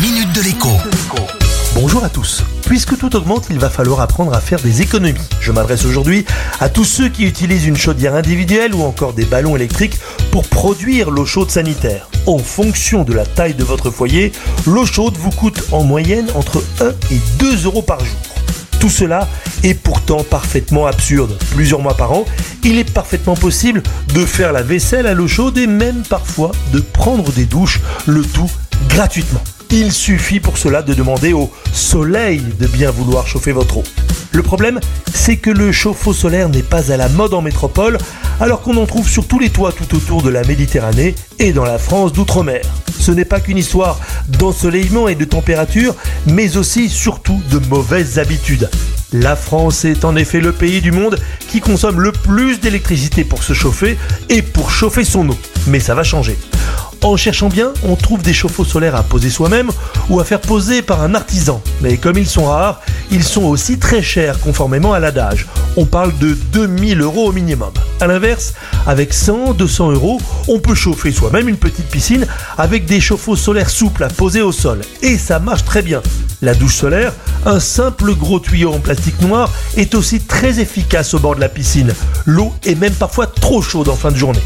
minute de l'écho. Bonjour à tous. Puisque tout augmente, il va falloir apprendre à faire des économies. Je m'adresse aujourd'hui à tous ceux qui utilisent une chaudière individuelle ou encore des ballons électriques pour produire l'eau chaude sanitaire. En fonction de la taille de votre foyer, l'eau chaude vous coûte en moyenne entre 1 et 2 euros par jour. Tout cela est pourtant parfaitement absurde. Plusieurs mois par an, il est parfaitement possible de faire la vaisselle à l'eau chaude et même parfois de prendre des douches, le tout gratuitement. Il suffit pour cela de demander au soleil de bien vouloir chauffer votre eau. Le problème, c'est que le chauffe-eau solaire n'est pas à la mode en métropole, alors qu'on en trouve sur tous les toits tout autour de la Méditerranée et dans la France d'outre-mer. Ce n'est pas qu'une histoire d'ensoleillement et de température, mais aussi surtout de mauvaises habitudes. La France est en effet le pays du monde qui consomme le plus d'électricité pour se chauffer et pour chauffer son eau. Mais ça va changer. En cherchant bien, on trouve des chauffe-eau solaires à poser soi-même ou à faire poser par un artisan. Mais comme ils sont rares, ils sont aussi très chers conformément à l'adage. On parle de 2000 euros au minimum. A l'inverse, avec 100, 200 euros, on peut chauffer soi-même une petite piscine avec des chauffe-eau solaires souples à poser au sol. Et ça marche très bien. La douche solaire, un simple gros tuyau en plastique noir, est aussi très efficace au bord de la piscine. L'eau est même parfois trop chaude en fin de journée.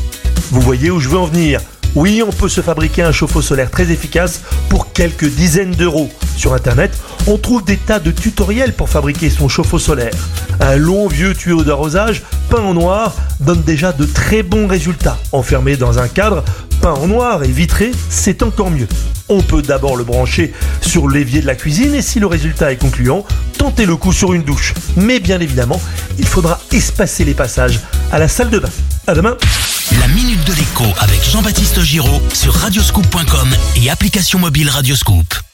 Vous voyez où je veux en venir oui, on peut se fabriquer un chauffe-eau solaire très efficace pour quelques dizaines d'euros. Sur internet, on trouve des tas de tutoriels pour fabriquer son chauffe-eau solaire. Un long vieux tuyau d'arrosage peint en noir donne déjà de très bons résultats. Enfermé dans un cadre peint en noir et vitré, c'est encore mieux. On peut d'abord le brancher sur l'évier de la cuisine et si le résultat est concluant, tentez le coup sur une douche. Mais bien évidemment, il faudra espacer les passages à la salle de bain. À demain La minute de avec Jean-Baptiste Giraud sur radioscoop.com et application mobile Radioscoop.